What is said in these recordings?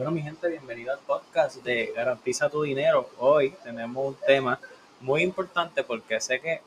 Bueno, mi gente, bienvenido al podcast de Garantiza tu Dinero. Hoy tenemos un tema muy importante porque sé que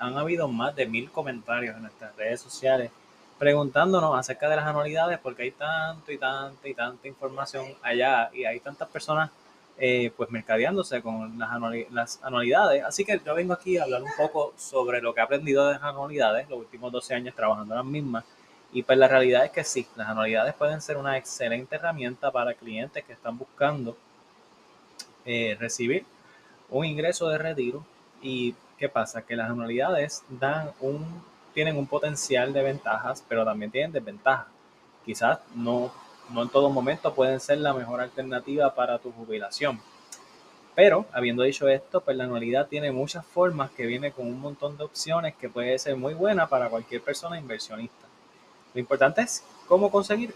han habido más de mil comentarios en nuestras redes sociales preguntándonos acerca de las anualidades porque hay tanto y tanta y tanta información allá y hay tantas personas eh, pues mercadeándose con las, las anualidades. Así que yo vengo aquí a hablar un poco sobre lo que he aprendido de las anualidades los últimos 12 años trabajando las mismas y pues la realidad es que sí, las anualidades pueden ser una excelente herramienta para clientes que están buscando eh, recibir un ingreso de retiro. ¿Y qué pasa? Que las anualidades dan un, tienen un potencial de ventajas, pero también tienen desventajas. Quizás no, no en todo momento pueden ser la mejor alternativa para tu jubilación. Pero, habiendo dicho esto, pues la anualidad tiene muchas formas que viene con un montón de opciones que puede ser muy buena para cualquier persona inversionista. Lo importante es cómo conseguir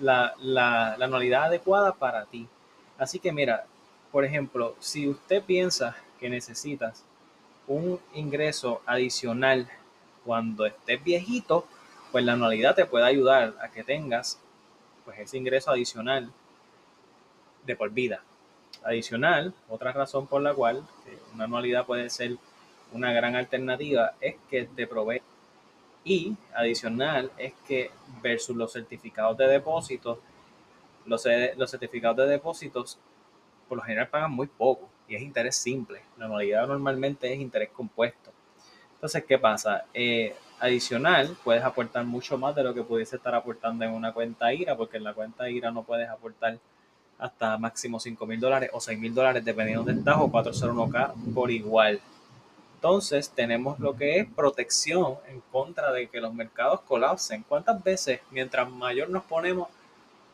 la, la, anualidad adecuada para ti. Así que mira, por ejemplo, si usted piensa que necesitas un ingreso adicional cuando estés viejito, pues la anualidad te puede ayudar a que tengas pues ese ingreso adicional de por vida. Adicional, otra razón por la cual una anualidad puede ser una gran alternativa es que te provee y adicional es que versus los certificados de depósitos, los, eh, los certificados de depósitos por lo general pagan muy poco y es interés simple. La anualidad normalmente es interés compuesto. Entonces, ¿qué pasa? Eh, adicional, puedes aportar mucho más de lo que pudiese estar aportando en una cuenta IRA, porque en la cuenta IRA no puedes aportar hasta máximo 5 mil dólares o 6 mil dólares, dependiendo del estás, o 401k por igual. Entonces tenemos lo que es protección en contra de que los mercados colapsen. ¿Cuántas veces mientras mayor nos ponemos,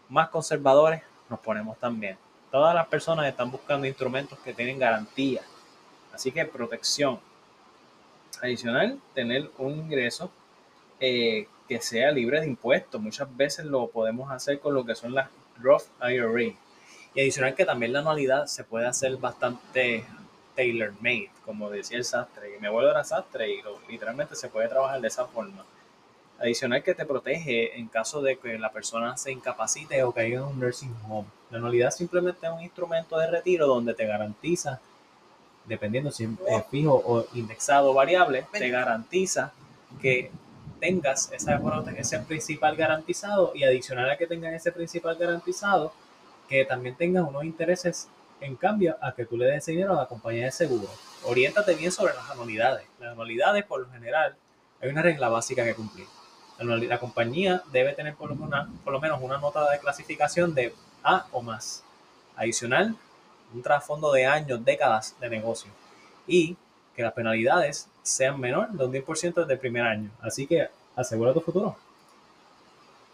más conservadores nos ponemos también? Todas las personas están buscando instrumentos que tienen garantía. Así que protección. Adicional, tener un ingreso eh, que sea libre de impuestos. Muchas veces lo podemos hacer con lo que son las Roth IRA. Y adicional que también la anualidad se puede hacer bastante tailor made, como decía el sastre. Mi abuelo era sastre y literalmente se puede trabajar de esa forma. Adicional que te protege en caso de que la persona se incapacite o caiga en un nursing home. La anualidad simplemente es un instrumento de retiro donde te garantiza, dependiendo si es fijo o indexado o variable, te garantiza que tengas esa, ese principal garantizado y adicional a que tengas ese principal garantizado, que también tengas unos intereses en cambio a que tú le des dinero a la compañía de seguro. Oriéntate bien sobre las anualidades. Las anualidades, por lo general, hay una regla básica que cumplir. La, compañía debe tener por lo, menos una nota de clasificación de A o más. Adicional, un trasfondo de años, décadas de negocio. Y que las penalidades sean menor de un 10% desde el primer año. Así que asegura tu futuro.